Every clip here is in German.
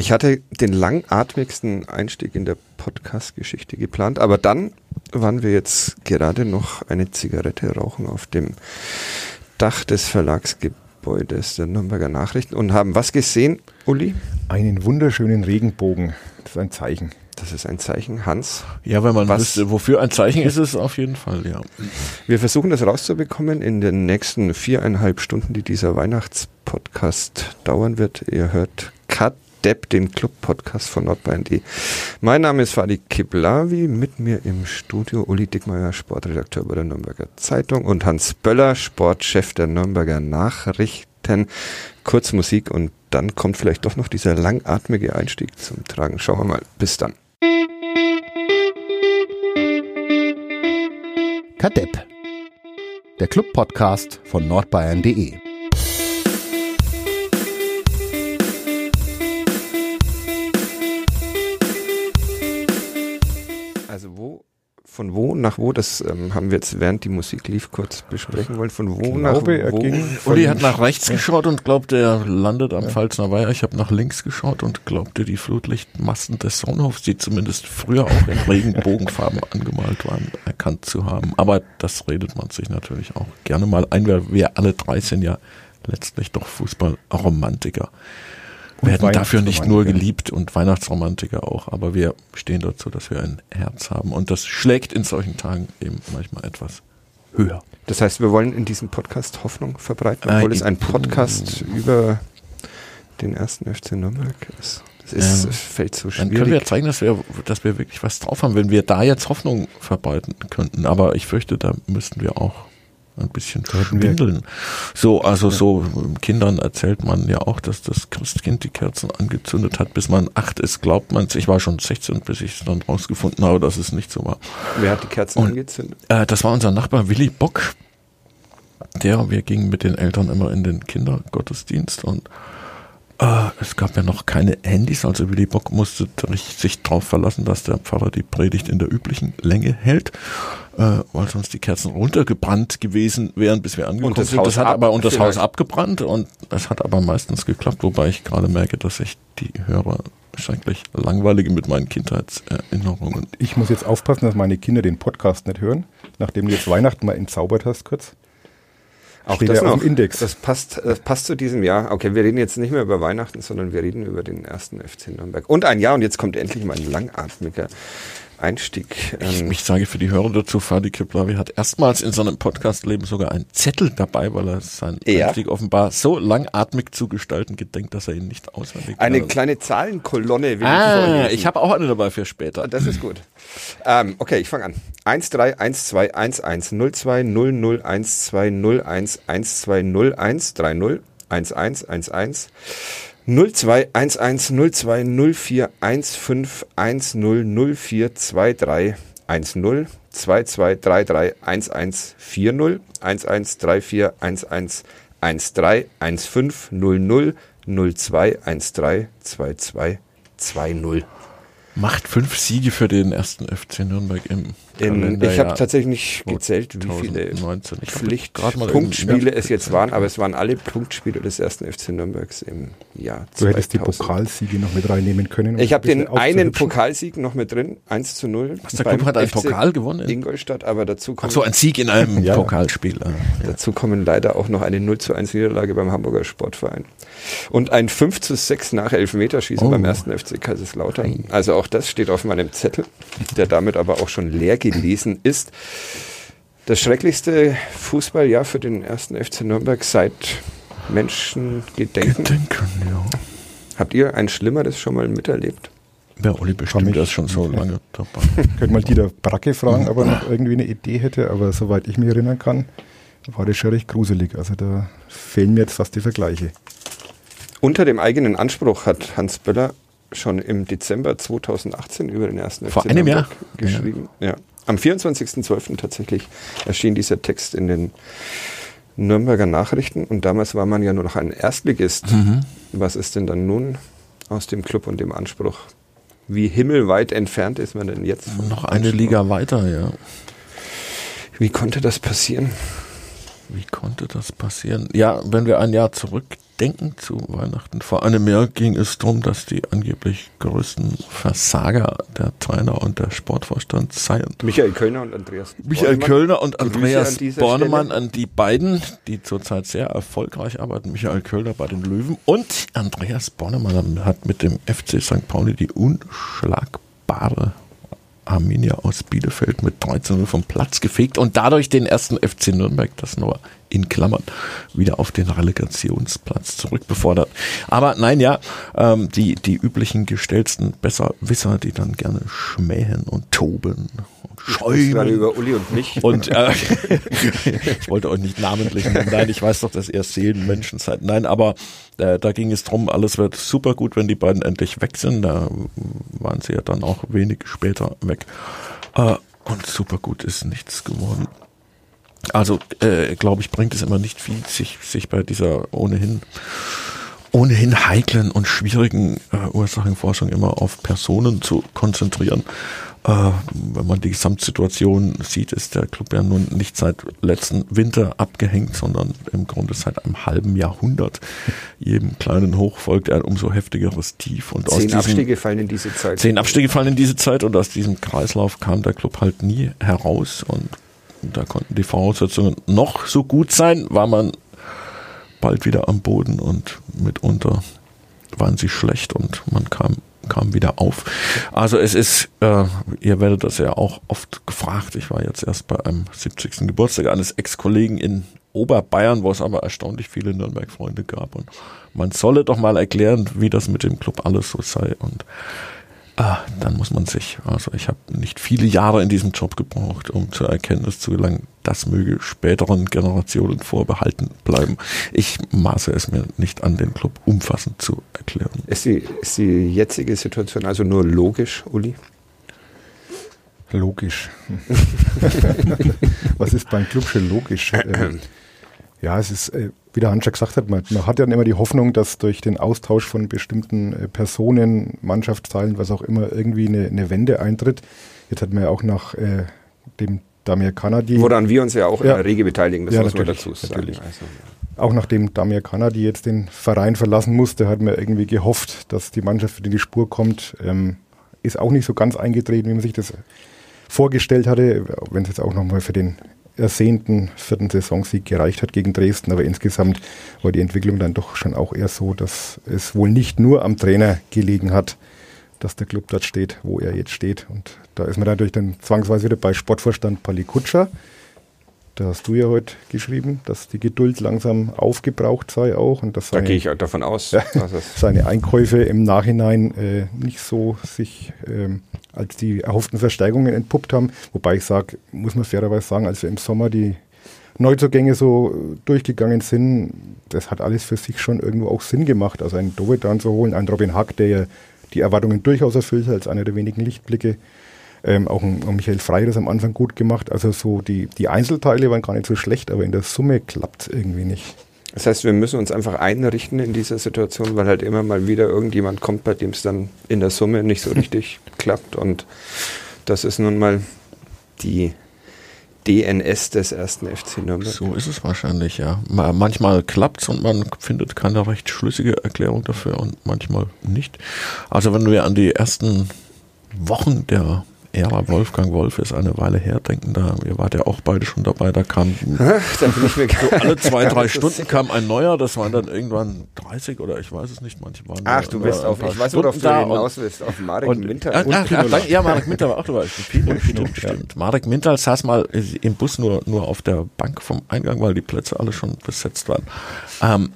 Ich hatte den langatmigsten Einstieg in der Podcast-Geschichte geplant, aber dann waren wir jetzt gerade noch eine Zigarette rauchen auf dem Dach des Verlagsgebäudes der Nürnberger Nachrichten und haben was gesehen, Uli? Einen wunderschönen Regenbogen. Das ist ein Zeichen. Das ist ein Zeichen, Hans. Ja, wenn man was, wüsste, wofür ein Zeichen ist, ist es auf jeden Fall, ja. Wir versuchen das rauszubekommen in den nächsten viereinhalb Stunden, die dieser Weihnachtspodcast dauern wird. Ihr hört Cut Depp, den Club-Podcast von Nordbayern.de. Mein Name ist Fadi Kiblavi, mit mir im Studio Uli Dickmeyer, Sportredakteur bei der Nürnberger Zeitung und Hans Böller, Sportchef der Nürnberger Nachrichten. Kurz Musik und dann kommt vielleicht doch noch dieser langatmige Einstieg zum Tragen. Schauen wir mal. Bis dann. Kadepp, der Club-Podcast von nordbayern.de. von wo nach wo, das ähm, haben wir jetzt während die Musik lief kurz besprechen wollen. Von wo nach glaube, er wo? ging Uli hat nach rechts geschaut und glaubte, er landet am Pfalzner Weiher. Ich habe nach links geschaut und glaubte, die Flutlichtmassen des Sonnenhofs, die zumindest früher auch in Regenbogenfarben angemalt waren, erkannt zu haben. Aber das redet man sich natürlich auch gerne mal ein, weil wir alle drei sind ja letztlich doch Fußballromantiker. Und werden dafür nicht nur geliebt und Weihnachtsromantiker auch, aber wir stehen dazu, dass wir ein Herz haben und das schlägt in solchen Tagen eben manchmal etwas höher. Das heißt, wir wollen in diesem Podcast Hoffnung verbreiten, Äh, obwohl es ein. Podcast über den ersten FC Nürnberg ist. Das ist, es fällt so Dann können wir schwierig. zeigen, dass wir, dass wir wirklich was drauf haben, wenn wir da jetzt Hoffnung verbreiten könnten. Aber ich fürchte, da müssten wir auch ein bisschen schwindeln. So, also so Kindern erzählt man ja auch, dass das Christkind die Kerzen angezündet hat, bis man acht ist, glaubt man Ich war schon 16, bis ich es dann rausgefunden habe, dass es nicht so war. Wer hat die Kerzen Und- angezündet? Äh, das war unser Nachbar Willi Bock. Der, wir gingen mit den Eltern immer in den Kindergottesdienst und äh, es gab ja noch keine Handys, also Willi Bock musste sich darauf verlassen, dass der Pfarrer die Predigt in der üblichen Länge hält, äh, weil sonst die Kerzen runtergebrannt gewesen wären, bis wir angekommen das sind. Haus Das hat ab aber und das vielleicht. Haus abgebrannt und es hat aber meistens geklappt, wobei ich gerade merke, dass ich die Hörer schrecklich langweilige mit meinen Kindheitserinnerungen Ich muss jetzt aufpassen, dass meine Kinder den Podcast nicht hören, nachdem du jetzt Weihnachten mal entzaubert hast kurz. Auch Steht das ja noch. Index. Das passt, das passt zu diesem Jahr. Okay, wir reden jetzt nicht mehr über Weihnachten, sondern wir reden über den ersten FC Nürnberg. Und ein Jahr, und jetzt kommt endlich mal ein langatmiger Einstieg. Ich, Ähm, ich sage für die Hörer dazu, Fadi Kiplavi hat erstmals in seinem Podcast-Leben sogar einen Zettel dabei, weil er seinen Ja. Einstieg offenbar so langatmig zu gestalten gedenkt, dass er ihn nicht auswendig eine kann. kleine Zahlenkolonne will ich Ah, vorlesen. ich habe auch eine dabei für später. Das ist gut. Ähm, okay, ich fange an. 1 3 1 2 1 1 0 2 Macht fünf Siege für den ersten FC Nürnberg im In, ich habe tatsächlich nicht gezählt, wie viele 2019. Ich hab grad mal Pflichtpunktspiele es jetzt waren, aber es waren alle Punktspiele des ersten FC Nürnbergs im Jahr Du hättest die 2000. Pokalsiege noch mit reinnehmen können. um Ich habe ein den einen. Pokalsieg noch mit drin, 1 zu 0. Was, der beim Club hat einen FC Pokal gewonnen? Ingolstadt, aber dazu Ach kommt, so, ein Sieg in einem Ja. Pokalspiel. ah, ja. dazu kommen leider auch noch eine 0 zu 1 Niederlage beim Hamburger Sportverein. Und ein 5 zu 6 nach Elfmeterschießen Oh. beim ersten FC Kaiserslautern. Also auch das steht auf meinem Zettel, der damit aber auch schon leer gelesen ist. Das schrecklichste Fußballjahr für den ersten FC Nürnberg seit Menschengedenken. Gedenken, ja. Habt ihr ein schlimmeres schon mal miterlebt? Ja, Uli bestimmt, ist schon so lange dabei. Könnte mal Dieter Bracke fragen, ob er noch irgendwie eine Idee hätte, aber soweit ich mich erinnern kann, war das schon recht gruselig. Also da fehlen mir jetzt fast die Vergleiche. Unter dem eigenen Anspruch hat Hans Böller schon im Dezember 2018 über den ersten Vor FC einem Jahr? geschrieben. Ja. Am 24.12. tatsächlich erschien dieser Text in den Nürnberger Nachrichten und damals war man ja nur noch ein Erstligist. Mhm. Was ist denn dann nun aus dem Club und dem Anspruch? Wie himmelweit entfernt ist man denn jetzt? Noch eine Anspruch? Liga weiter, ja. Wie konnte das passieren? Wie konnte das passieren? Ja, wenn wir ein Jahr zurückdenken, denken zu Weihnachten. Vor einem Jahr ging es darum, dass die angeblich größten Versager der Trainer und der Sportvorstand seien. Michael Kölner und Andreas Michael Bornemann. Kölner und Andreas an Bornemann, Stelle. an die beiden, die zurzeit sehr erfolgreich arbeiten. Michael Kölner bei den Löwen und Andreas Bornemann hat mit dem FC St. Pauli die unschlagbare Arminia aus Bielefeld mit 13-0 vom Platz gefegt und dadurch den ersten FC Nürnberg, das nur in Klammern, wieder auf den Relegationsplatz zurückbefordert. Aber nein, ja, ähm, die, die üblichen gestellten Besserwisser, die dann gerne schmähen und toben und Ich schäumen. über Uli und mich. Und äh, ich wollte euch nicht namentlich nennen. Nein, ich weiß doch, dass ihr Seelenmenschen seid. Nein, aber äh, da ging es drum, alles wird super gut, wenn die beiden endlich weg sind. Da waren sie ja dann auch wenig später weg. Äh, und super gut ist nichts geworden. Also, äh, glaube ich, bringt es immer nicht viel, sich, sich bei dieser ohnehin ohnehin heiklen und schwierigen äh, Ursachenforschung immer auf Personen zu konzentrieren. Äh, wenn man die Gesamtsituation sieht, ist der Club ja nun nicht seit letzten Winter abgehängt, sondern im Grunde seit einem halben Jahrhundert. Jedem kleinen Hoch folgt ein umso heftigeres Tief. Und aus Zehn diesem, Abstiege fallen in diese Zeit. Zehn Abstiege fallen in diese Zeit und aus diesem Kreislauf kam der Club halt nie heraus und da konnten die Voraussetzungen noch so gut sein, war man bald wieder am Boden und mitunter waren sie schlecht und man kam kam wieder auf. Also es ist, äh, ihr werdet das ja auch oft gefragt. Ich war jetzt erst bei einem 70. Geburtstag eines Ex-Kollegen in Oberbayern, wo es aber erstaunlich viele Nürnberg-Freunde gab. Und man solle doch mal erklären, wie das mit dem Club alles so sei. Und dann muss man sich, also ich habe nicht viele Jahre in diesem Job gebraucht, um zur Erkenntnis zu gelangen, das möge späteren Generationen vorbehalten bleiben. Ich maße es mir nicht an, den Club umfassend zu erklären. Ist die, ist die jetzige Situation also nur logisch, Uli? Logisch. Was ist beim Club schon logisch? Ähm, ja, es ist, äh, wie der Hans schon gesagt hat, man, man hat ja immer die Hoffnung, dass durch den Austausch von bestimmten äh, Personen, Mannschaftsteilen, was auch immer, irgendwie eine, eine Wende eintritt. Jetzt hat man ja auch nach äh, dem Damir Kanadi, Woran wir uns ja auch Ja. rege beteiligen, das Ja, muss man dazu sagen. natürlich. Also, auch nachdem Damir Kanadi jetzt den Verein verlassen musste, hat man irgendwie gehofft, dass die Mannschaft wieder in die Spur kommt. Ähm, ist auch nicht so ganz eingetreten, wie man sich das vorgestellt hatte, wenn es jetzt auch nochmal für den ersehnten vierten Saisonsieg gereicht hat gegen Dresden. Aber insgesamt war die Entwicklung dann doch schon auch eher so, dass es wohl nicht nur am Trainer gelegen hat, dass der Club dort steht, wo er jetzt steht. Und da ist man natürlich dann zwangsweise wieder bei Sportvorstand Pali Kutscher. Da hast du ja heute geschrieben, dass die Geduld langsam aufgebraucht sei auch und dass da seine, gehe ich auch davon aus, dass es seine Einkäufe im Nachhinein äh, nicht so sich ähm, als die erhofften Verstärkungen entpuppt haben. Wobei ich sage, muss man fairerweise sagen, als wir im Sommer die Neuzugänge so durchgegangen sind, das hat alles für sich schon irgendwo auch Sinn gemacht. Also einen Dovedan zu holen, einen Robin Hack, der ja die Erwartungen durchaus erfüllt hat, als einer der wenigen Lichtblicke. Ähm, auch ein, ein Michael Frey das am Anfang gut gemacht. Also so die, die Einzelteile waren gar nicht so schlecht, aber in der Summe klappt irgendwie nicht. Das heißt, wir müssen uns einfach einrichten in dieser Situation, weil halt immer mal wieder irgendjemand kommt, bei dem es dann in der Summe nicht so richtig klappt. Und das ist nun mal die DNS des ersten FC Nürnberg. So ist es wahrscheinlich, ja. Ma- Manchmal klappt's und man findet keine recht schlüssige Erklärung dafür und manchmal nicht. Also wenn wir an die ersten Wochen der Ära Wolfgang Wolf ist eine Weile her, denken da, ihr wart ja auch beide schon dabei, da kam gar alle zwei, drei nicht so Stunden kam ein neuer, das waren dann irgendwann 30 oder ich weiß es nicht, manche waren Ach, du ein auf, ich weiß, worauf du Stunden da und- hinaus willst, auf Marek und, Minter. Ach, ach, ach, ja, Marek Minter war auch dabei. Stimmt, stimmt, stimmt. Marek Minter saß mal im Bus nur, nur auf der Bank vom Eingang, weil die Plätze alle schon besetzt waren. Ähm,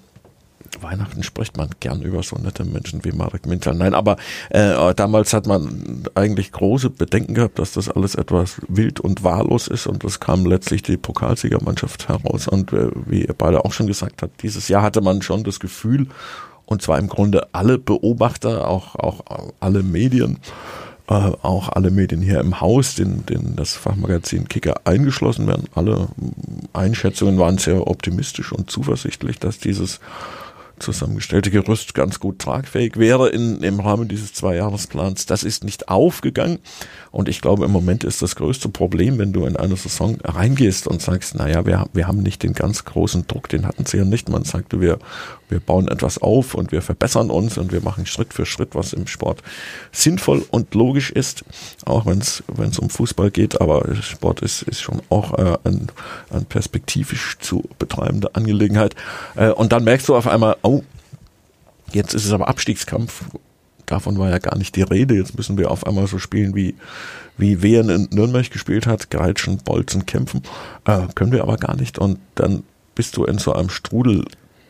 Weihnachten spricht man gern über so nette Menschen wie Marek Minter. Nein, aber äh, damals hat man eigentlich große Bedenken gehabt, dass das alles etwas wild und wahllos ist und es kam letztlich die Pokalsiegermannschaft heraus. Und äh, wie ihr beide auch schon gesagt habt, dieses Jahr hatte man schon das Gefühl, und zwar im Grunde alle Beobachter, auch, auch alle Medien, äh, auch alle Medien hier im Haus, den, den das Fachmagazin Kicker eingeschlossen werden. Alle Einschätzungen waren sehr optimistisch und zuversichtlich, dass dieses zusammengestellte Gerüst ganz gut tragfähig wäre in, im Rahmen dieses Zweijahresplans. Das ist nicht aufgegangen. Und ich glaube, im Moment ist das größte Problem, wenn du in eine Saison reingehst und sagst, naja, wir, wir haben nicht den ganz großen Druck, den hatten sie ja nicht. Man sagte, wir, wir bauen etwas auf und wir verbessern uns und wir machen Schritt für Schritt, was im Sport sinnvoll und logisch ist, auch wenn es um Fußball geht, aber Sport ist, ist schon auch äh, ein, ein perspektivisch zu betreibende Angelegenheit. Äh, und dann merkst du auf einmal, oh, jetzt ist es aber Abstiegskampf. Davon war ja gar nicht die Rede. Jetzt müssen wir auf einmal so spielen, wie, wie Wehen in Nürnberg gespielt hat, Greitschen, Bolzen, kämpfen. Äh, können wir aber gar nicht. Und dann bist du in so einem Strudel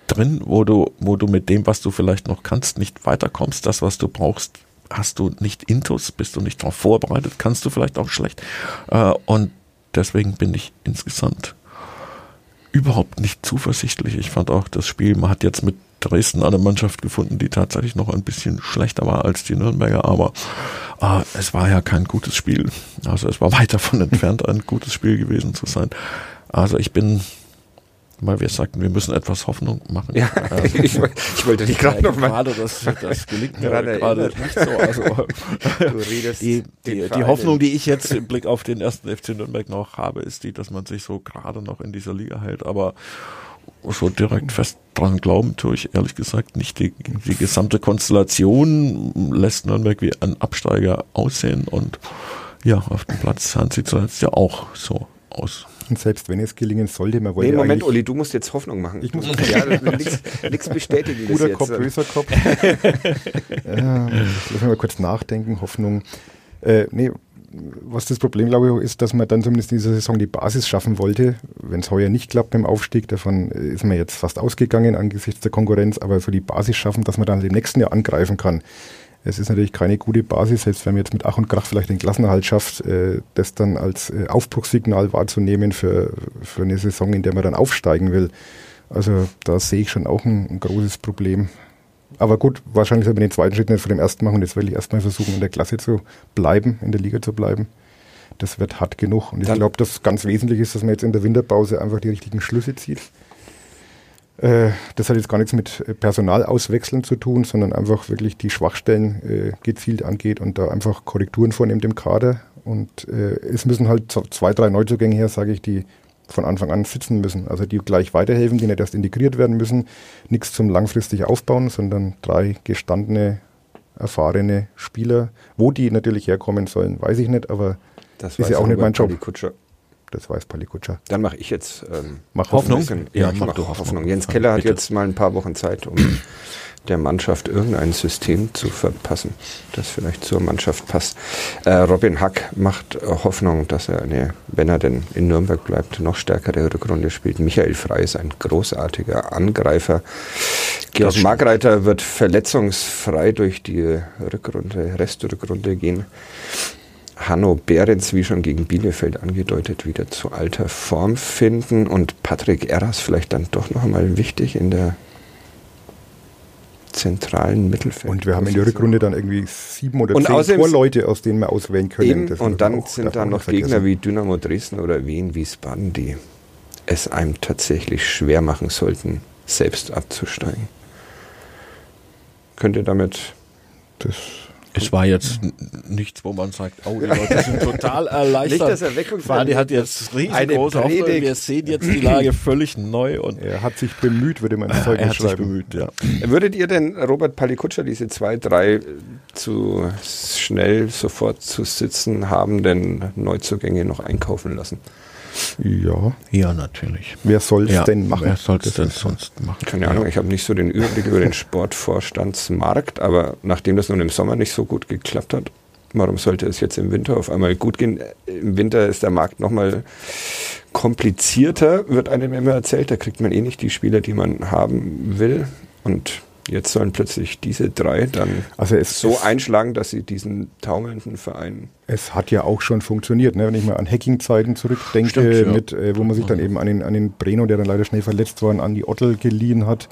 drin, wo du, wo du mit dem, was du vielleicht noch kannst, nicht weiterkommst. Das, was du brauchst, hast du nicht intus, bist du nicht darauf vorbereitet, kannst du vielleicht auch schlecht. Äh, und deswegen bin ich insgesamt überhaupt nicht zuversichtlich. Ich fand auch das Spiel, man hat jetzt mit Dresden eine Mannschaft gefunden, die tatsächlich noch ein bisschen schlechter war als die Nürnberger, aber äh, es war ja kein gutes Spiel. Also es war weit davon entfernt, ein gutes Spiel gewesen zu sein. Also ich bin weil wir sagten, wir müssen etwas Hoffnung machen. Ja, äh, ich, ich, wollte dich gerade noch mal gerade das, das gelingt mir gerade nicht so. Also, du redest die, die, die Hoffnung, die ich jetzt im Blick auf den ersten FC Nürnberg noch habe, ist die, dass man sich so gerade noch in dieser Liga hält. Aber so direkt fest dran glauben tue ich ehrlich gesagt nicht. Die, die gesamte Konstellation lässt Nürnberg wie ein Absteiger aussehen und ja, auf dem Platz sahen sie zuletzt ja auch so aus. Und selbst wenn es gelingen sollte, man wollte. Nee, Moment, Uli, du musst jetzt Hoffnung machen. Ich muss ja, nichts bestätigen. Guter Kopf, böser Kopf. ja, lass mal kurz nachdenken. Hoffnung. Äh, nee, was das Problem, glaube ich, ist, dass man dann zumindest in dieser Saison die Basis schaffen wollte. Wenn es heuer nicht klappt dem Aufstieg, davon ist man jetzt fast ausgegangen angesichts der Konkurrenz, aber so die Basis schaffen, dass man dann im nächsten Jahr angreifen kann. Es ist natürlich keine gute Basis, selbst wenn man jetzt mit Ach und Krach vielleicht den Klassenerhalt schafft, äh, das dann als äh, Aufbruchssignal wahrzunehmen für, für eine Saison, in der man dann aufsteigen will. Also da sehe ich schon auch ein, ein großes Problem. Aber gut, wahrscheinlich soll man den zweiten Schritt nicht vor dem ersten machen und jetzt will ich erstmal versuchen, in der Klasse zu bleiben, in der Liga zu bleiben. Das wird hart genug. Und ich glaube, das ganz wesentlich ist, dass man jetzt in der Winterpause einfach die richtigen Schlüsse zieht. Äh, das hat jetzt gar nichts mit Personalauswechseln zu tun, sondern einfach wirklich die Schwachstellen äh, gezielt angeht und da einfach Korrekturen vornimmt im Kader. Und äh, es müssen halt zwei, drei Neuzugänge her, sage ich, die von Anfang an sitzen müssen. Also die gleich weiterhelfen, die nicht erst integriert werden müssen. Nichts zum langfristig aufbauen, sondern drei gestandene, erfahrene Spieler. Wo die natürlich herkommen sollen, weiß ich nicht, aber das ist ja auch nicht mein Job. Kutscher. Das weiß Palikutscher. Dann mache ich jetzt ähm, mach Hoffnung. Bisschen, ja, ja, ich mache Hoffnung. Hoffnung. Jens Keller hat Bitte. jetzt mal ein paar Wochen Zeit, um der Mannschaft irgendein System zu verpassen, das vielleicht zur Mannschaft passt. Äh, Robin Hack macht Hoffnung, dass er, eine, wenn er denn in Nürnberg bleibt, noch stärkere Rückrunde spielt. Michael Frey ist ein großartiger Angreifer. Georg Margreiter wird verletzungsfrei durch die Rückrunde, Restrückrunde gehen. Hanno Behrens, wie schon gegen Bielefeld angedeutet, wieder zu alter Form finden und Patrick Erras vielleicht dann doch noch einmal wichtig in der zentralen Mittelfeld. Und wir haben in der Rückrunde dann irgendwie sieben oder und zehn Torleute, aus denen wir auswählen können. Und dann sind da noch Gegner wie Dynamo Dresden oder Wien Wiesbaden, die es einem tatsächlich schwer machen sollten, selbst abzusteigen. Könnt ihr damit das es war jetzt nichts, wo man sagt, oh, die Leute sind total erleichtert. Nicht das Erweckungsfadi hat jetzt riesengroße Hoffnung. Wir sehen jetzt die Lage völlig neu. Und er hat sich bemüht, würde man sagen. Er hat sich bemüht, ja. Würdet ihr denn Robert Palikutscher diese zwei, drei zu schnell sofort zu sitzen haben, denn Neuzugänge noch einkaufen lassen? Ja. Ja, natürlich. Wer soll es ja, denn machen? Wer soll es denn sonst machen? Keine Ahnung, ich habe nicht so den Überblick über den Sportvorstandsmarkt, aber nachdem das nun im Sommer nicht so gut geklappt hat, warum sollte es jetzt im Winter auf einmal gut gehen? Im Winter ist der Markt nochmal komplizierter, wird einem immer erzählt. Da kriegt man eh nicht die Spieler, die man haben will. Und Jetzt sollen plötzlich diese drei dann also es, so es, einschlagen, dass sie diesen taumelnden Verein. Es hat ja auch schon funktioniert, ne? wenn ich mal an Hacking-Zeiten zurückdenke, Stimmt, ja. mit, äh, wo man sich dann eben an den, an den Breno, der dann leider schnell verletzt war, an die Ottel geliehen hat.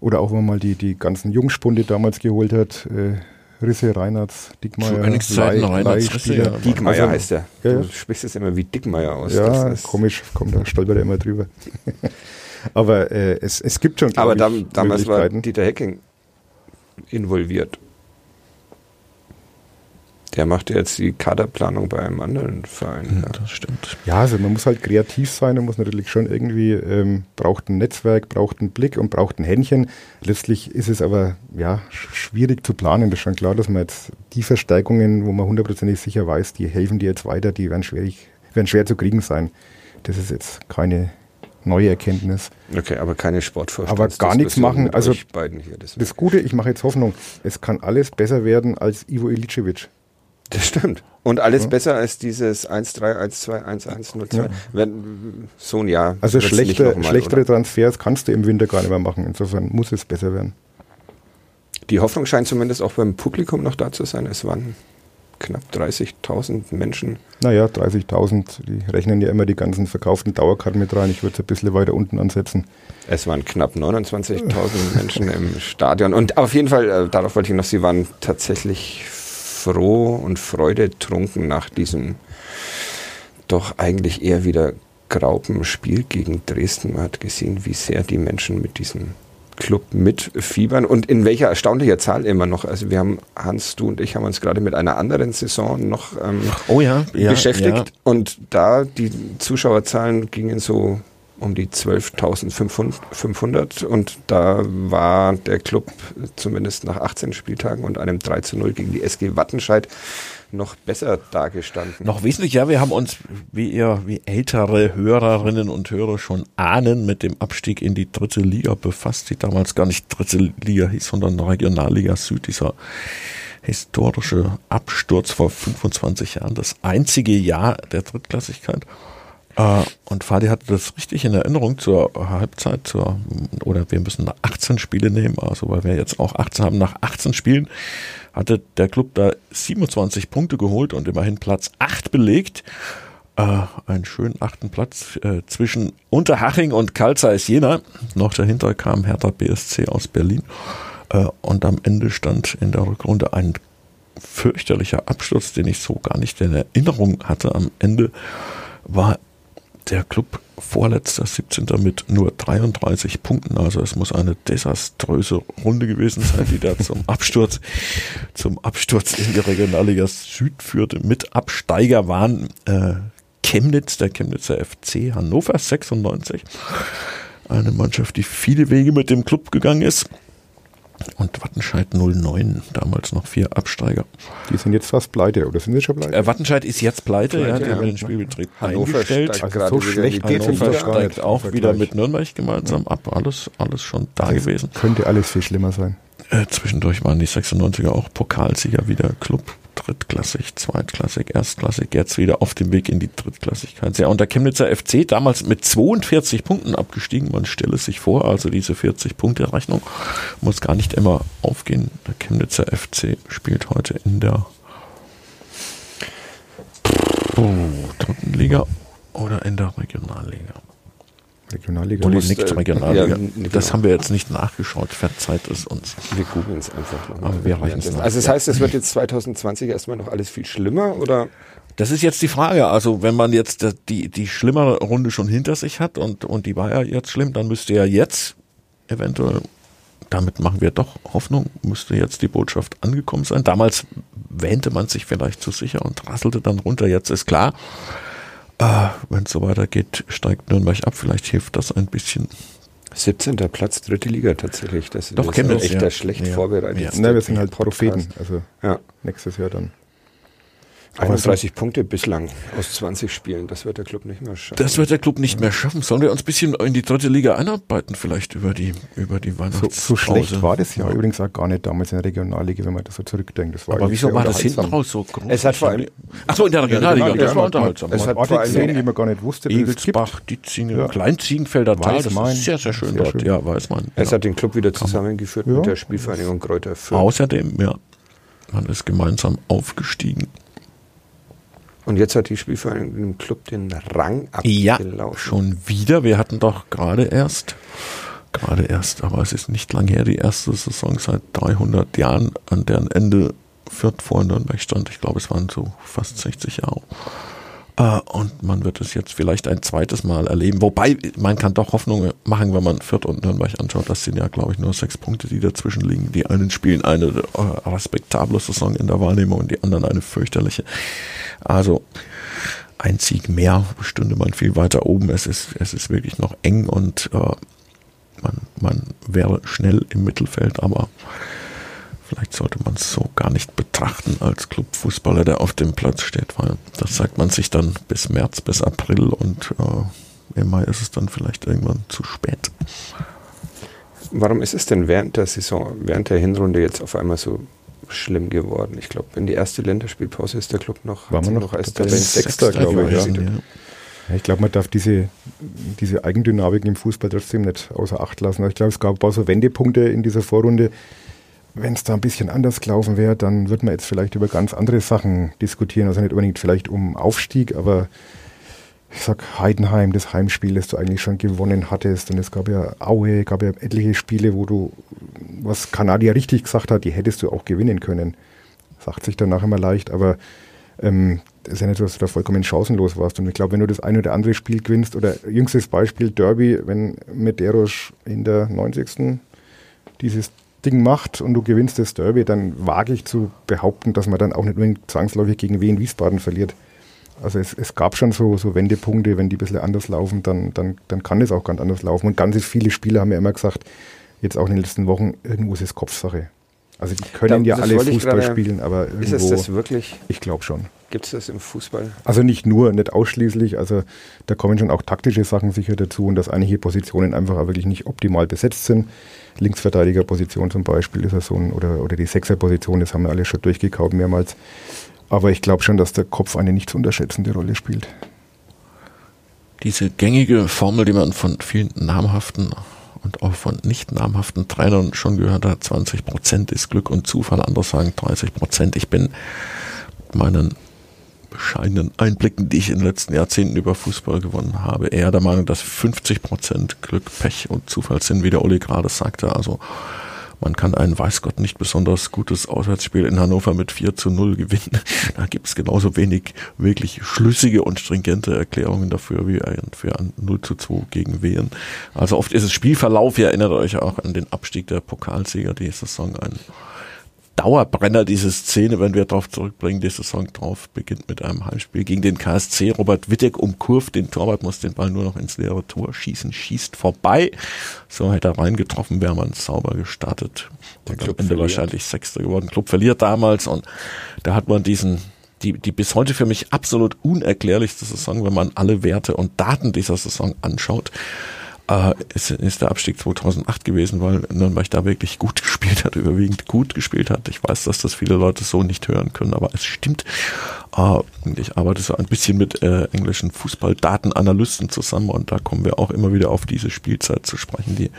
Oder auch wenn man mal die, die ganzen Jungspunde damals geholt hat. Äh, Risse, Reinhardt, Dickmeier. Zu Königszeiten Reinhardt Risse, ja. Dickmeier also, heißt er. Du ja, sprichst es immer wie Dickmeier aus. Ja, komisch, kommt da stolpert er immer drüber. Aber äh, es, es gibt schon. Aber da, damals war Dieter Hecking involviert. Der macht ja jetzt die Kaderplanung bei einem anderen Verein. Ja, das stimmt. Ja, also man muss halt kreativ sein, man muss natürlich schon irgendwie, ähm, braucht ein Netzwerk, braucht einen Blick und braucht ein Händchen. Letztlich ist es aber ja sch- schwierig zu planen. Das ist schon klar, dass man jetzt die Verstärkungen, wo man hundertprozentig sicher weiß, die helfen dir jetzt weiter, die werden, schwierig, werden schwer zu kriegen sein. Das ist jetzt keine neue Erkenntnis. Okay, aber keine Sportvorstand. Aber gar nichts machen, also- beiden hier. Das, Gute, ich mache jetzt Hoffnung, es kann alles besser werden als Ivo Ilicevic. das stimmt. Und alles besser als dieses 1-3-1-2-1-1-0-2. Wenn So ein Jahr. Also schlechte, mal, schlechtere oder? Transfers kannst du im Winter gar nicht mehr machen. Insofern muss es besser werden. Die Hoffnung scheint zumindest auch beim Publikum noch da zu sein. Es waren knapp 30.000 Menschen. Naja, 30.000, die rechnen ja immer die ganzen verkauften Dauerkarten mit rein. Ich würde es ein bisschen weiter unten ansetzen. Es waren knapp 29.000 Menschen im Stadion. Und auf jeden Fall, äh, darauf wollte ich noch, sie waren tatsächlich froh und freudetrunken nach diesem doch eigentlich eher wieder graupen Spiel gegen Dresden. Man hat gesehen, wie sehr die Menschen mit diesem Club mitfiebern und in welcher erstaunlicher Zahl immer noch. Also wir haben, Hans, du und ich haben uns gerade mit einer anderen Saison noch ähm, Oh ja, ja beschäftigt Ja. und da die Zuschauerzahlen gingen so um die 12.500 und da war der Club zumindest nach 18 Spieltagen und einem 3 zu 0 gegen die SG Wattenscheid noch besser dagestanden. Noch wesentlich, ja, wir haben uns, wie ihr, wie ältere Hörerinnen und Hörer schon ahnen, mit dem Abstieg in die dritte Liga befasst, die damals gar nicht dritte Liga hieß, sondern Regionalliga Süd, dieser historische Absturz vor 25 Jahren, das einzige Jahr der Drittklassigkeit. Äh, Und Fadi hatte das richtig in Erinnerung zur Halbzeit, zur, oder wir müssen nach 18 Spiele nehmen, also weil wir jetzt auch 18 haben, nach 18 Spielen hatte der Club da 27 Punkte geholt und immerhin Platz 8 belegt. Äh, einen schönen achten Platz äh, zwischen Unterhaching und Zeiss Jena. Noch dahinter kam Hertha BSC aus Berlin. Äh, und am Ende stand in der Rückrunde ein fürchterlicher Absturz, den ich so gar nicht in Erinnerung hatte. Am Ende war der Club vorletzter 17. mit nur 33 Punkten. Also es muss eine desaströse Runde gewesen sein, die da zum Absturz, zum Absturz in die Regionalliga Süd führte. Mit Absteiger waren äh, Chemnitz, der Chemnitzer FC, Hannover 96. Eine Mannschaft, die viele Wege mit dem Club gegangen ist. Und Wattenscheid 09, damals noch vier Absteiger. Die sind jetzt fast pleite, oder sind sie schon pleite? Äh, Wattenscheid ist jetzt pleite, Pleite, ja, die ja. haben den Spielbetrieb Hannover eingestellt. Also so wieder schlecht Hannover Liga. gar steigt auch im wieder Vergleich. mit Nürnberg gemeinsam ab. Alles, alles schon da gewesen. Könnte alles viel schlimmer sein. Äh, zwischendurch waren die 96er auch Pokalsieger wieder Club. Drittklassig, Zweitklassig, Erstklassig, jetzt wieder auf dem Weg in die Drittklassigkeit. Ja, und der Chemnitzer FC damals mit 42 Punkten abgestiegen. Man stelle sich vor, also diese 40-Punkte-Rechnung muss gar nicht immer aufgehen. Der Chemnitzer FC spielt heute in der oh, dritten Liga oder in der Regionalliga. Regionalliga. Wohl musst, nicht äh, Regionalliga. ja, Das genau. haben wir jetzt nicht nachgeschaut. Verzeiht es uns. Wir googeln es einfach nochmal. Aber wir reichen es nach. Also das heißt, es wird jetzt 2020 erstmal noch alles viel schlimmer oder? Das ist jetzt die Frage. Also wenn man jetzt die, die schlimmere Runde schon hinter sich hat und, und die war ja jetzt schlimm, dann müsste ja jetzt eventuell, damit machen wir doch Hoffnung, müsste jetzt die Botschaft angekommen sein. Damals wähnte man sich vielleicht zu sicher und rasselte dann runter. Jetzt ist klar, äh, wenn es so weitergeht, steigt Nürnberg ab. Vielleicht hilft das ein bisschen. 17. Platz, dritte Liga tatsächlich. Das Doch, ist kennen wir echt ja. der schlecht Ja. vorbereitet. Ja. Na, wir sind halt Propheten. Also Ja. nächstes Jahr dann. Aber 31 Punkte bislang aus 20 Spielen. Das wird der Club nicht mehr schaffen. Das wird der Club nicht mehr schaffen. Sollen wir uns ein bisschen in die dritte Liga einarbeiten, vielleicht über die, über die So, Weihnachtspause? so schlecht war das ja übrigens auch gar nicht damals in der Regionalliga, wenn man das so zurückdenkt. Das war Aber wieso war das hinten raus so groß? Es hat vor allem- Ach so, in der Regionalliga, das war man- unterhaltsam. es Man hat vor allem- gesehen, die man gar nicht wusste, es. Egelsbach, Dietzingen, Ja. Klein-Ziegenfelder Tal, das ist sehr, sehr schön Sehr dort. schön. Ja, Weißmann. Es ja. hat den Club wieder zusammengeführt Ja. mit der Spielvereinigung Kräuter Fürth. Außerdem, ja, man ist gemeinsam aufgestiegen. Und jetzt hat die Spielvereinigung dem Club den Rang Ja, abgelaufen. schon wieder. Wir hatten doch gerade erst, gerade erst, aber es ist nicht lang her, die erste Saison seit 300 Jahren, an deren Ende Fürth vor Nürnberg stand. Ich glaube, es waren so fast 60 Jahre. Äh, und man wird es jetzt vielleicht ein zweites Mal erleben. Wobei, man kann doch Hoffnung machen, wenn man Fürth und Nürnberg anschaut. Das sind ja, glaube ich, nur sechs Punkte, die dazwischen liegen. Die einen spielen eine äh, respektable Saison in der Wahrnehmung und die anderen eine fürchterliche. Also, ein Sieg mehr stünde man viel weiter oben. Es ist, es ist wirklich noch eng und äh, man, man wäre schnell im Mittelfeld, aber vielleicht sollte man es so gar nicht betrachten als Clubfußballer, der auf dem Platz steht, weil das sagt man sich dann bis März, bis April und äh, im Mai ist es dann vielleicht irgendwann zu spät. Warum ist es denn während der Saison, während der Hinrunde jetzt auf einmal so schlimm geworden. Ich glaube, in die erste Länderspielpause ist der Club noch, War man noch, noch als Tabellensechster, glaube ich. Ja. Ja, ich glaube, man darf diese, diese Eigendynamik im Fußball trotzdem nicht außer Acht lassen. Ich glaube, es gab ein paar so Wendepunkte in dieser Vorrunde. Wenn es da ein bisschen anders gelaufen wäre, dann würde man jetzt vielleicht über ganz andere Sachen diskutieren. Also nicht unbedingt vielleicht um Aufstieg, aber ich sag Heidenheim, das Heimspiel, das du eigentlich schon gewonnen hattest. Und es gab ja Aue, gab ja etliche Spiele, wo du, was Kanadier richtig gesagt hat, die hättest du auch gewinnen können. Sagt sich danach immer leicht, aber ähm, das ist ja nicht so, dass du da vollkommen chancenlos warst. Und ich glaube, wenn du das eine oder andere Spiel gewinnst, oder jüngstes Beispiel Derby, wenn Medeiros in der 90. dieses Ding macht und du gewinnst das Derby, dann wage ich zu behaupten, dass man dann auch nicht unbedingt zwangsläufig gegen Wien Wiesbaden verliert. Also es, es gab schon so, so Wendepunkte, wenn die ein bisschen anders laufen, dann, dann, dann kann es auch ganz anders laufen. Und ganz viele Spieler haben ja immer gesagt, jetzt auch in den letzten Wochen, irgendwo ist es Kopfsache. Also die können da, ja alle Fußball spielen, aber irgendwo. Ist es das wirklich? Ich glaube schon. Gibt es das im Fußball? Also nicht nur, nicht ausschließlich. Also da kommen schon auch taktische Sachen sicher dazu und dass einige Positionen einfach auch wirklich nicht optimal besetzt sind. Linksverteidigerposition zum Beispiel ist ja so ein, oder, oder die Sechserposition, das haben wir alle schon durchgekaut mehrmals. Aber ich glaube schon, dass der Kopf eine nicht zu unterschätzende Rolle spielt. Diese gängige Formel, die man von vielen namhaften und auch von nicht namhaften Trainern schon gehört hat, 20 Prozent ist Glück und Zufall, andere sagen 30 Prozent. Ich bin meinen bescheidenen Einblicken, die ich in den letzten Jahrzehnten über Fußball gewonnen habe, eher der Meinung, dass 50 Prozent Glück, Pech und Zufall sind, wie der Uli gerade sagte. Also man kann ein, weiß Gott, nicht besonders gutes Auswärtsspiel in Hannover mit 4 zu 0 gewinnen. Da gibt es genauso wenig wirklich schlüssige und stringente Erklärungen dafür wie für ein 0 zu 2 gegen Wehen. Also oft ist es Spielverlauf, ihr erinnert euch auch an den Abstieg der Pokalsieger die Saison, ein Dauerbrenner, diese Szene, wenn wir darauf zurückbringen, die Saison drauf beginnt mit einem Heimspiel gegen den KSC. Robert Wittek umkurvt den Torwart, muss den Ball nur noch ins leere Tor schießen, schießt vorbei. So hätte er reingetroffen, wäre man sauber gestartet. Der und am Ende verliert. wahrscheinlich Sechster geworden. Club verliert damals und da hat man diesen die, die bis heute für mich absolut unerklärlichste Saison, wenn man alle Werte und Daten dieser Saison anschaut äh, ist, ist der Abstieg 2008 gewesen, weil Nürnberg da wirklich gut gespielt hat, überwiegend gut gespielt hat. Ich weiß, dass das viele Leute so nicht hören können, aber es stimmt. Ich arbeite so ein bisschen mit äh, englischen Fußballdatenanalysten zusammen und da kommen wir auch immer wieder auf diese Spielzeit zu sprechen, die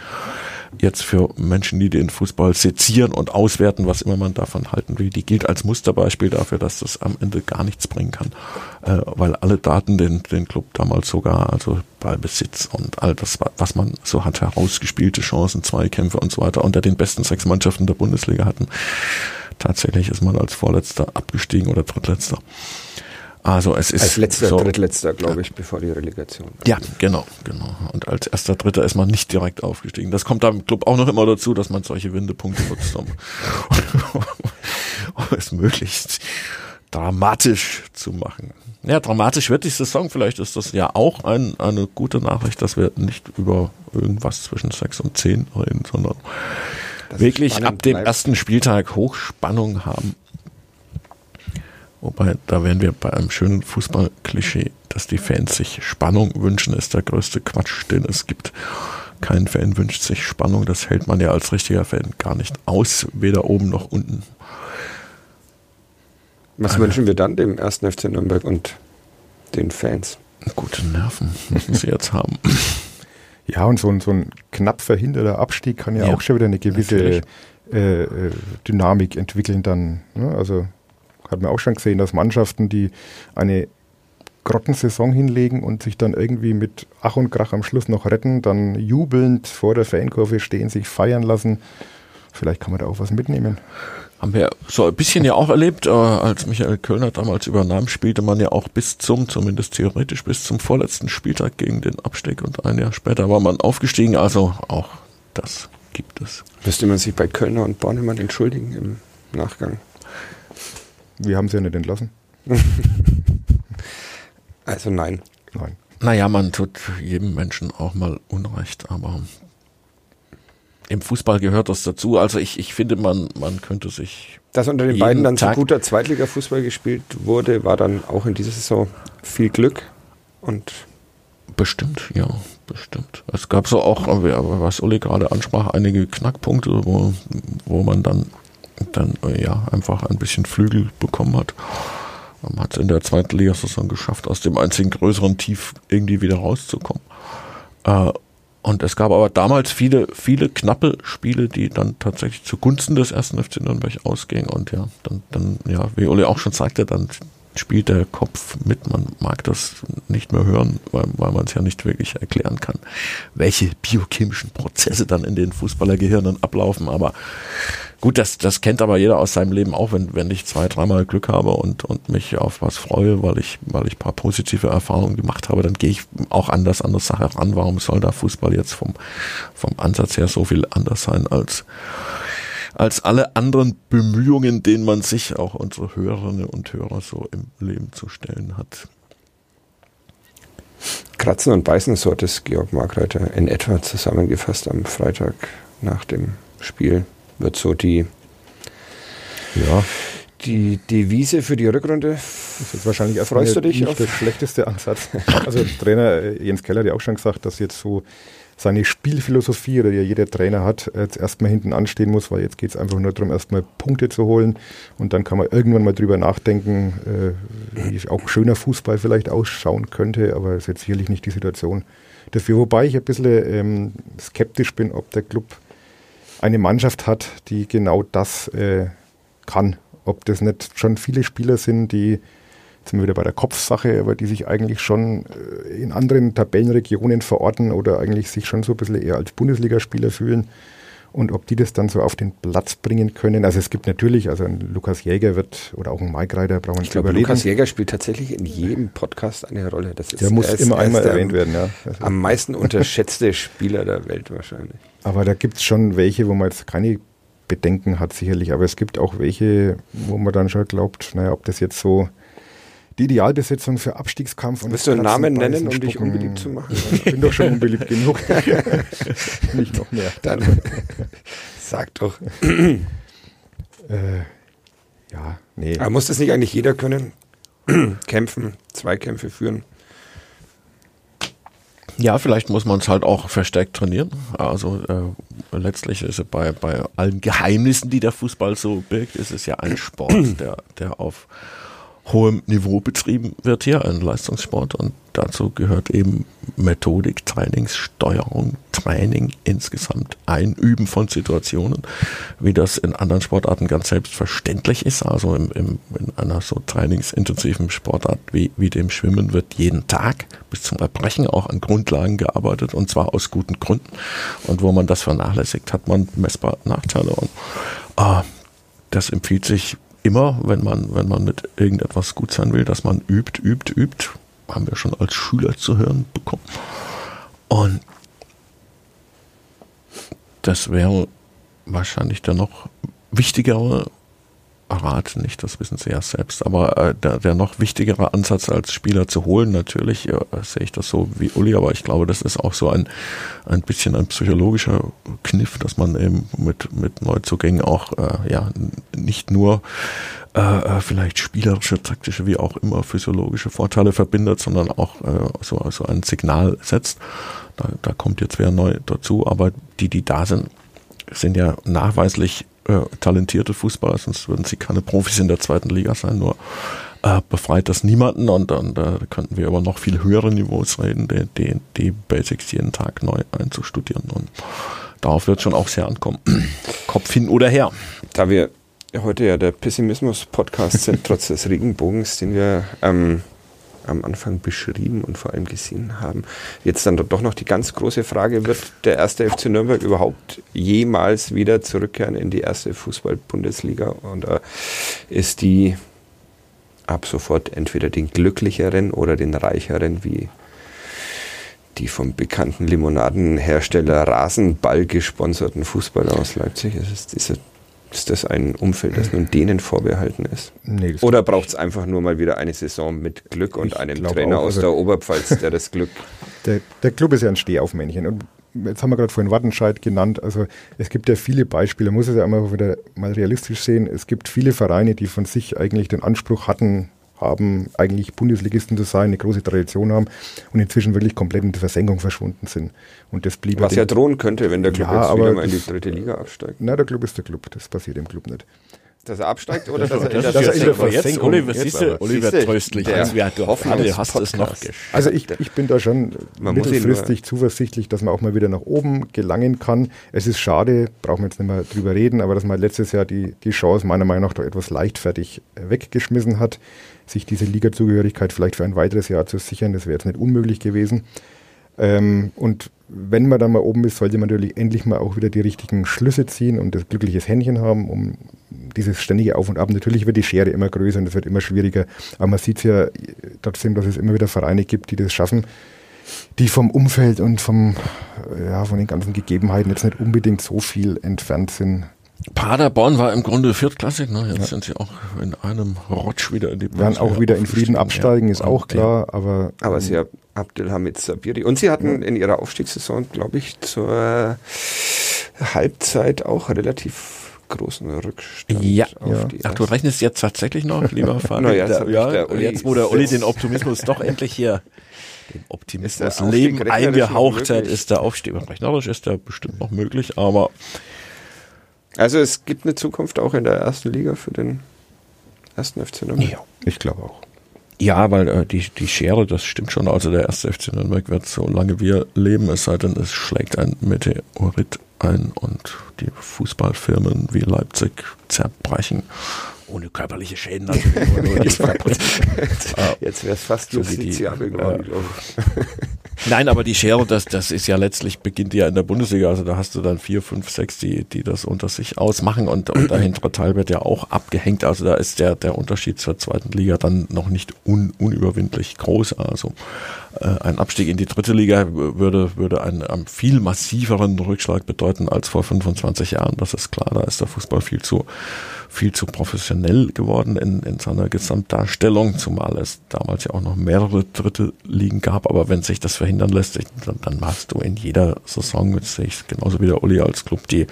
jetzt für Menschen, die den Fußball sezieren und auswerten, was immer man davon halten will, die gilt als Musterbeispiel dafür, dass das am Ende gar nichts bringen kann, äh, weil alle Daten den, den Club damals sogar, also Ballbesitz und all das, was man so hat, herausgespielte Chancen, Zweikämpfe und so weiter, unter den besten sechs Mannschaften der Bundesliga hatten. Tatsächlich ist man als Vorletzter abgestiegen oder Drittletzter. Also es ist als letzter, so, drittletzter, glaube ich, bevor die Relegation. Ja, genau, genau. Und als erster Dritter ist man nicht direkt aufgestiegen. Das kommt am Club auch noch immer dazu, dass man solche Windepunkte nutzt, um, um es möglichst dramatisch zu machen. Ja, dramatisch wird die Saison. Vielleicht ist das ja auch ein, eine gute Nachricht, dass wir nicht über irgendwas zwischen sechs und zehn reden, sondern wirklich ab dem bleibt. ersten Spieltag Hochspannung haben Wobei, da wären wir bei einem schönen Fußballklischee, dass die Fans sich Spannung wünschen, ist der größte Quatsch, den es gibt. Kein Fan wünscht sich Spannung, das hält man ja als richtiger Fan gar nicht aus, weder oben noch unten. Was Eine, wünschen wir dann dem ersten FC Nürnberg und den Fans? Gute Nerven müssen sie jetzt haben. Ja, und so ein, so ein knapp verhinderter Abstieg kann ja, ja auch schon wieder eine gewisse äh, äh, Dynamik entwickeln dann. Ne? Also hat man auch schon gesehen, dass Mannschaften, die eine Grottensaison hinlegen und sich dann irgendwie mit Ach und Krach am Schluss noch retten, dann jubelnd vor der Fankurve stehen, sich feiern lassen. Vielleicht kann man da auch was mitnehmen. Haben wir so ein bisschen ja auch erlebt, äh, als Michael Kölner damals übernahm, spielte man ja auch bis zum, zumindest theoretisch, bis zum vorletzten Spieltag gegen den Abstieg und ein Jahr später war man aufgestiegen, also auch das gibt es. Müsste man sich bei Kölner und Bornemann entschuldigen im Nachgang? Wir haben sie ja nicht entlassen. also nein. Nein. Naja, man tut jedem Menschen auch mal Unrecht, aber im Fußball gehört das dazu. Also ich, ich finde, man, man könnte sich. Dass unter den beiden dann so guter Zweitliga-Fußball gespielt wurde, war dann auch in dieser Saison viel Glück und. Bestimmt, ja, bestimmt. Es gab so auch, was Uli gerade ansprach, einige Knackpunkte, wo, wo man dann, dann ja einfach ein bisschen Flügel bekommen hat. Man hat es in der zweiten Liga-Saison geschafft, aus dem einzigen größeren Tief irgendwie wieder rauszukommen. Äh, und es gab aber damals viele, viele knappe Spiele, die dann tatsächlich zugunsten des ersten FC Nürnberg ausgingen. Und ja, dann, dann, ja, wie Uli auch schon sagte, dann spielt der Kopf mit. Man mag das nicht mehr hören, weil, weil man es ja nicht wirklich erklären kann, welche biochemischen Prozesse dann in den Fußballergehirnen ablaufen. Aber Gut, das, das kennt aber jeder aus seinem Leben auch, wenn, wenn ich zwei, dreimal Glück habe und, und mich auf was freue, weil ich, weil ich paar positive Erfahrungen gemacht habe, dann gehe ich auch anders an der Sache ran. Warum soll da Fußball jetzt vom, vom Ansatz her so viel anders sein als, als alle anderen Bemühungen, denen man sich auch unsere Hörerinnen und Hörer so im Leben zu stellen hat. Kratzen und beißen, so hat es Georg Markreiter in etwa zusammengefasst am Freitag nach dem Spiel wird so die, ja. die Devise für die Rückrunde. Das ist wahrscheinlich erstmal Freust du dich nicht auf? der schlechteste Ansatz. Also Trainer äh, Jens Keller hat ja auch schon gesagt, dass jetzt so seine Spielphilosophie, oder ja jeder Trainer hat, jetzt erstmal hinten anstehen muss, weil jetzt geht es einfach nur darum, erstmal Punkte zu holen und dann kann man irgendwann mal drüber nachdenken, äh, wie auch schöner Fußball vielleicht ausschauen könnte, aber das ist jetzt sicherlich nicht die Situation dafür. Wobei ich ein bisschen ähm, skeptisch bin, ob der Club eine Mannschaft hat, die genau das äh, kann. Ob das nicht schon viele Spieler sind, die, jetzt sind wir wieder bei der Kopfsache, aber die sich eigentlich schon äh, in anderen Tabellenregionen verorten oder eigentlich sich schon so ein bisschen eher als Bundesligaspieler fühlen. Und ob die das dann so auf den Platz bringen können. Also es gibt natürlich, also ein Lukas Jäger wird oder auch ein Mike Reiter brauchen wir nicht glaube, Lukas Jäger spielt tatsächlich in jedem Podcast eine Rolle. Das ist, der muss immer einmal erwähnt werden, ja. Am meisten unterschätzte Spieler der Welt wahrscheinlich. Aber da gibt es schon welche, wo man jetzt keine Bedenken hat, sicherlich. Aber es gibt auch welche, wo man dann schon glaubt, naja, ob das jetzt so die Idealbesetzung für Abstiegskampf und. Willst du einen Namen nennen, um dich unbeliebt zu machen? Ich bin doch schon unbeliebt genug. Nicht noch mehr. Dann sag doch. äh, ja, nee. Aber muss das nicht eigentlich jeder können? Kämpfen, Zweikämpfe führen? Ja, vielleicht muss man es halt auch verstärkt trainieren. Also äh, letztlich ist es bei, bei allen Geheimnissen, die der Fußball so birgt, ist es ja ein Sport, der, der auf hohem Niveau betrieben wird hier, ein Leistungssport. Und dazu gehört eben Methodik, Trainingssteuerung, Training insgesamt, Einüben von Situationen, wie das in anderen Sportarten ganz selbstverständlich ist. Also im, im, in einer so trainingsintensiven Sportart wie, wie dem Schwimmen wird jeden Tag bis zum Erbrechen auch an Grundlagen gearbeitet und zwar aus guten Gründen. Und wo man das vernachlässigt, hat man messbar Nachteile. Und äh, das empfiehlt sich immer, wenn man, wenn man mit irgendetwas gut sein will, dass man übt, übt, übt. Haben wir schon als Schüler zu hören bekommen. Und das wäre wahrscheinlich der noch wichtigere Rat, nicht, das wissen Sie ja selbst, aber äh, der, der noch wichtigere Ansatz als Spieler zu holen, natürlich. Äh, sehe ich das so wie Uli, aber ich glaube, das ist auch so ein, ein bisschen ein psychologischer Kniff, dass man eben mit, mit Neuzugängen auch äh, ja nicht nur äh, äh vielleicht spielerische, taktische, wie auch immer physiologische Vorteile verbindet, sondern auch äh, so also ein Signal setzt. Da, da kommt jetzt wer neu dazu, aber die, die da sind, sind ja nachweislich äh, talentierte Fußballer, sonst würden sie keine Profis in der zweiten Liga sein, nur äh, befreit das niemanden und dann da könnten wir über noch viel höhere Niveaus reden, die, die, die Basics jeden Tag neu einzustudieren und darauf wird schon auch sehr ankommen. Kopf hin oder her. Da wir heute ja der Pessimismus-Podcast sind, trotz des Regenbogens, den wir ähm, am Anfang beschrieben und vor allem gesehen haben. Jetzt dann doch noch die ganz große Frage, wird der erste FC Nürnberg überhaupt jemals wieder zurückkehren in die erste Fußball-Bundesliga? Und äh, ist die ab sofort entweder den glücklicheren oder den reicheren, wie die vom bekannten Limonadenhersteller Rasenball gesponserten Fußballer aus Leipzig. Es ist, diese, ist das ein Umfeld, das nun denen vorbehalten ist? Nee, Oder braucht es einfach nur mal wieder eine Saison mit Glück und Ich einem Trainer auch, aus also- der Oberpfalz, der das Glück. Der, der Club ist ja ein Stehaufmännchen. Und jetzt haben wir gerade vorhin Wattenscheid genannt. Also es gibt ja viele Beispiele, man muss es ja einmal wieder mal realistisch sehen. Es gibt viele Vereine, die von sich eigentlich den Anspruch hatten, haben, eigentlich Bundesligisten zu sein, eine große Tradition haben und inzwischen wirklich komplett in die Versenkung verschwunden sind. Und das blieb Was ja drohen könnte, wenn der Club Ja, jetzt wieder mal in die dritte Liga absteigt. Na, der Club ist der Club. Das passiert im Club nicht. Dass er absteigt oder dass er Das der ist ist in jetzt, der jetzt, Versenkung. Oliver, Jetzt siehst du, aber. Oliver Siehste, tröstlich. der Also, wir, du Hoffnungs- hast es noch geschafft. Also ich, ich bin da schon Man mittelfristig zuversichtlich, dass man auch mal wieder nach oben gelangen kann. Es ist schade, brauchen wir jetzt nicht mehr drüber reden, aber dass man letztes Jahr die, die Chance meiner Meinung nach doch etwas leichtfertig äh, weggeschmissen hat, sich diese Ligazugehörigkeit vielleicht für ein weiteres Jahr zu sichern, das wäre jetzt nicht unmöglich gewesen. Ähm, und wenn man dann mal oben ist, sollte man natürlich endlich mal auch wieder die richtigen Schlüsse ziehen und das glückliches Händchen haben, um dieses ständige Auf und Ab. Natürlich wird die Schere immer größer und es wird immer schwieriger, aber man sieht ja trotzdem, dass es immer wieder Vereine gibt, die das schaffen, die vom Umfeld und vom, ja, von den ganzen Gegebenheiten jetzt nicht unbedingt so viel entfernt sind. Paderborn war im Grunde viertklassig, ne? Jetzt sind sie auch in einem Rutsch wieder in die Werden auch wieder in Frieden absteigen, ist auch klar, aber, Aber sie haben Abdelhamid Sabiri. Und sie hatten in ihrer Aufstiegssaison, glaube ich, zur Halbzeit auch relativ großen Rückstand. Ja. auf Ja. die Ach, du rechnest jetzt tatsächlich noch, lieber Vater. Na ja, jetzt ja, jetzt, wo der Uli den Optimismus doch endlich hier, den Optimismus Leben eingehaucht hat, ist der Aufstieg. Rechnerisch ist der bestimmt noch möglich, aber Also es gibt eine Zukunft auch in der ersten Liga für den ersten FC Nürnberg. ich glaube auch. Ja, weil äh, die, die Schere, das stimmt schon. Also der erste FC Nürnberg wird, solange wir leben, es sei denn, es schlägt ein Meteorit ein und die Fußballfirmen wie Leipzig zerbrechen. Ohne körperliche Schäden natürlich. nur- nur Fabrik. Äh, Jetzt wäre es fast So wie die, justiziabel äh, geworden, glaube ich. Nein, aber die Schere, das, das ist ja letztlich, beginnt ja in der Bundesliga. Also da hast du dann vier, fünf, sechs, die, die das unter sich ausmachen und, und der hintere Teil wird ja auch abgehängt. Also da ist der, der Unterschied zur zweiten Liga dann noch nicht un, unüberwindlich groß. Also äh, ein Abstieg in die dritte Liga würde, würde einen, einen viel massiveren Rückschlag bedeuten als vor 25 Jahren. Das ist klar, da ist der Fußball viel zu, viel zu professionell geworden in, in seiner Gesamtdarstellung, zumal es damals ja auch noch mehrere dritte Ligen gab. Aber wenn sich das verhindern lässt, dann, dann hast du in jeder Saison, jetzt sehe ich genauso wie der Uli als Club, die,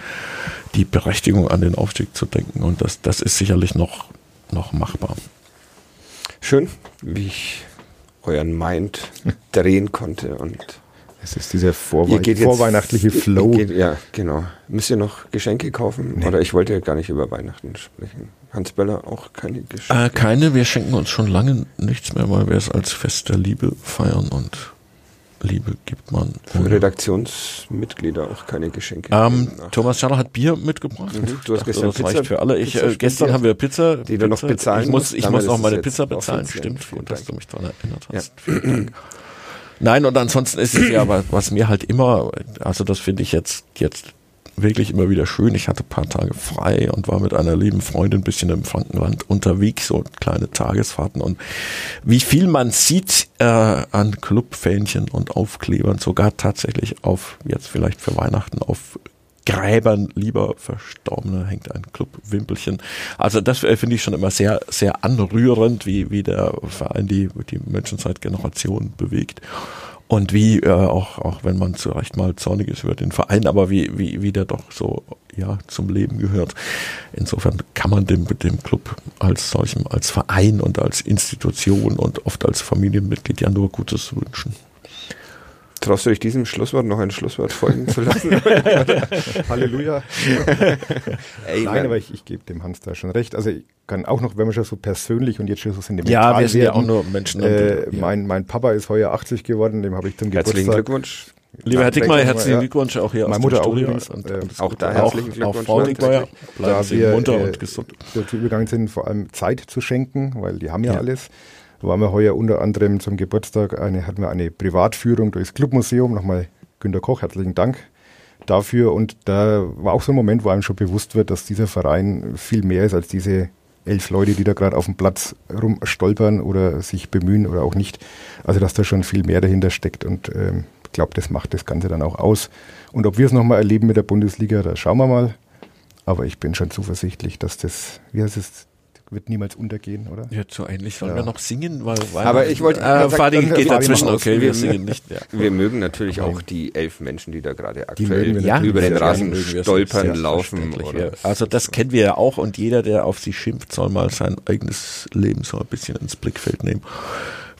die Berechtigung an den Aufstieg zu denken. Und das, das ist sicherlich noch, noch machbar. Schön, wie ich euren Mind drehen konnte und Es ist dieser Vorwe Ihr geht jetzt- vorweihnachtliche Flow. Ihr geht, ja, genau. Müsst ihr noch Geschenke kaufen? Oder ich wollte ja gar nicht über Weihnachten sprechen. Hans Böller auch keine Geschenke. Äh, keine, wir schenken uns schon lange nichts mehr, weil wir es als Fest der Liebe feiern und Liebe gibt man. Für Redaktionsmitglieder auch keine Geschenke. Ähm, Thomas Schaller hat Bier mitgebracht. Mhm, du hast gestern das Pizza- reicht für alle. Ich, Pizza äh, gestern haben wir Pizza. die du noch Pizza. bezahlen Ich muss, ich muss noch meine Pizza bezahlen. Stimmt, gut, dass du mich daran erinnert hast. Vielen Dank. Nein, und ansonsten ist es ja, was, mir halt immer, also das finde ich jetzt, jetzt wirklich immer wieder schön. Ich hatte ein paar Tage frei und war mit einer lieben Freundin ein bisschen im Frankenland unterwegs, so kleine Tagesfahrten. Und wie viel man sieht äh, an Clubfähnchen und Aufklebern, sogar tatsächlich auf, jetzt vielleicht für Weihnachten, auf Gräbern lieber Verstorbene hängt ein Clubwimpelchen. Also das äh, finde ich schon immer sehr, sehr anrührend, wie, wie der Verein die, die Menschen seit Generationen bewegt. Und wie, äh, auch, auch wenn man zu Recht mal zornig ist über den Verein, aber wie, wie, wie der doch so, ja, zum Leben gehört. Insofern kann man dem, dem Club als solchem, als Verein und als Institution und oft als Familienmitglied ja nur Gutes wünschen. Traust du dich diesem Schlusswort noch ein Schlusswort folgen zu lassen? Halleluja. Ey, Nein, aber ich, ich gebe dem Hans da schon recht. Also ich kann auch noch, wenn wir schon so persönlich und jetzt schon so sentimental Ja, wir sind ja auch nur Menschen. Äh, und, ja. mein, mein Papa ist heuer 80 geworden, dem habe ich zum Herzlichen Geburtstag. Glückwunsch. Lieber Herr Dickmeyer, herzlichen Ja. Glückwunsch auch hier Meine aus Mutter dem auch Studio. übrigens, Und äh, auch da auch, herzlichen auch Glückwunsch Frau Dickmeyer, bleiben Da Sie wir munter äh, und gesund. dazu übergegangen sind, vor allem Zeit zu schenken, weil die haben ja, Ja. alles. Waren wir heuer unter anderem zum Geburtstag eine, hatten wir eine Privatführung durchs Clubmuseum. Nochmal Günter Koch, herzlichen Dank dafür. Und da war auch so ein Moment, wo einem schon bewusst wird, dass dieser Verein viel mehr ist als diese elf Leute, die da gerade auf dem Platz rumstolpern oder sich bemühen oder auch nicht. Also dass da schon viel mehr dahinter steckt und ähm, glaube, das macht das Ganze dann auch aus. Und ob wir es nochmal erleben mit der Bundesliga, da schauen wir mal. Aber ich bin schon zuversichtlich, dass das, wie heißt es, wird niemals untergehen, oder? Ja, so ähnlich. Sollen Ja. wir noch singen? Weil, weil Aber ich wollte- Äh, Fadi dann- geht dazwischen. Okay, wir Wir- singen nicht. Ja. Wir mögen natürlich auch die elf Menschen, die da gerade aktuell Ja, über den Rasen stolpern, laufen. Oder ja. Also das kennen wir ja auch und jeder, der auf sie schimpft, soll mal sein eigenes Leben so ein bisschen ins Blickfeld nehmen.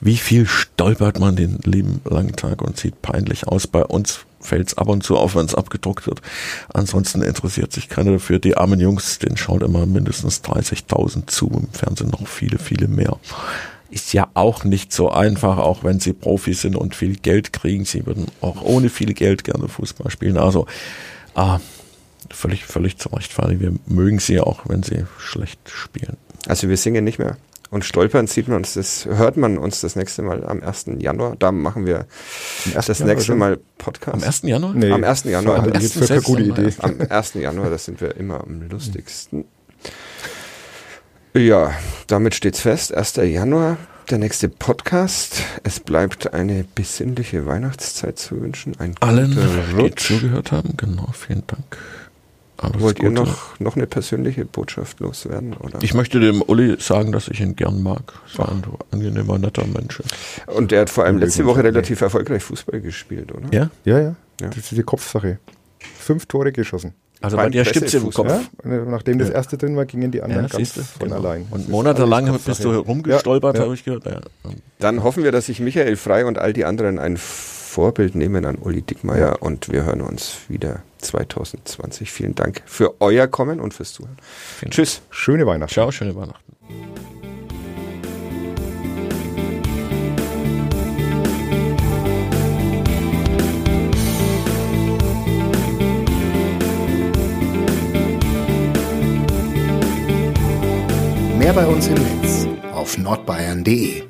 Wie viel stolpert man den lieben langen Tag und sieht peinlich aus. Bei uns fällt es ab und zu auf, wenn es abgedruckt wird. Ansonsten interessiert sich keiner dafür. Die armen Jungs, denen schaut immer mindestens 30.000 zu, im Fernsehen noch viele, viele mehr. Ist ja auch nicht so einfach, auch wenn sie Profis sind und viel Geld kriegen. Sie würden auch ohne viel Geld gerne Fußball spielen. Also, ah, völlig, völlig zu Recht. Wir mögen sie auch, wenn sie schlecht spielen. Also wir singen nicht mehr. Und stolpern sieht man uns das, hört man uns das nächste Mal am 1. Januar. Da machen wir das Januar nächste? Mal Podcast. Am 1. Januar? Nee, Am 1. Januar. Am ich jetzt für 1. keine gute. Idee. Am 1. Januar, das sind wir immer am lustigsten. Ja, damit steht's fest. 1. Januar, der nächste Podcast. Es bleibt eine besinnliche Weihnachtszeit zu wünschen. Ein Allen, die zugehört haben, genau, vielen Dank. Alles Wollt ihr Gute. noch, noch eine persönliche Botschaft loswerden? Oder? Ich möchte dem Uli sagen, dass ich ihn gern mag. So ein angenehmer, netter Mensch. Und der hat vor allem letzte. Woche relativ erfolgreich Fußball gespielt, oder? Ja? Ja, ja, Ja. Das ist die Kopfsache. Fünf Tore geschossen. Also Beim bei dir stimmt's im. Kopf. Ja? Nachdem das erste drin war, gingen die anderen Ja, ganz siehste, von genau. allein. Das Und monatelang bist du Kopfsache. rumgestolpert, Ja, ja. habe ich gehört. Ja. Dann hoffen wir, dass sich Michael Frei und all die anderen ein Vorbild nehmen an Uli Dickmeyer und wir hören uns wieder 2020. Vielen Dank für euer Kommen und fürs Zuhören. Vielen Tschüss. Schöne Weihnachten. Ciao, schöne Weihnachten. Mehr bei uns im Netz auf nordbayern.de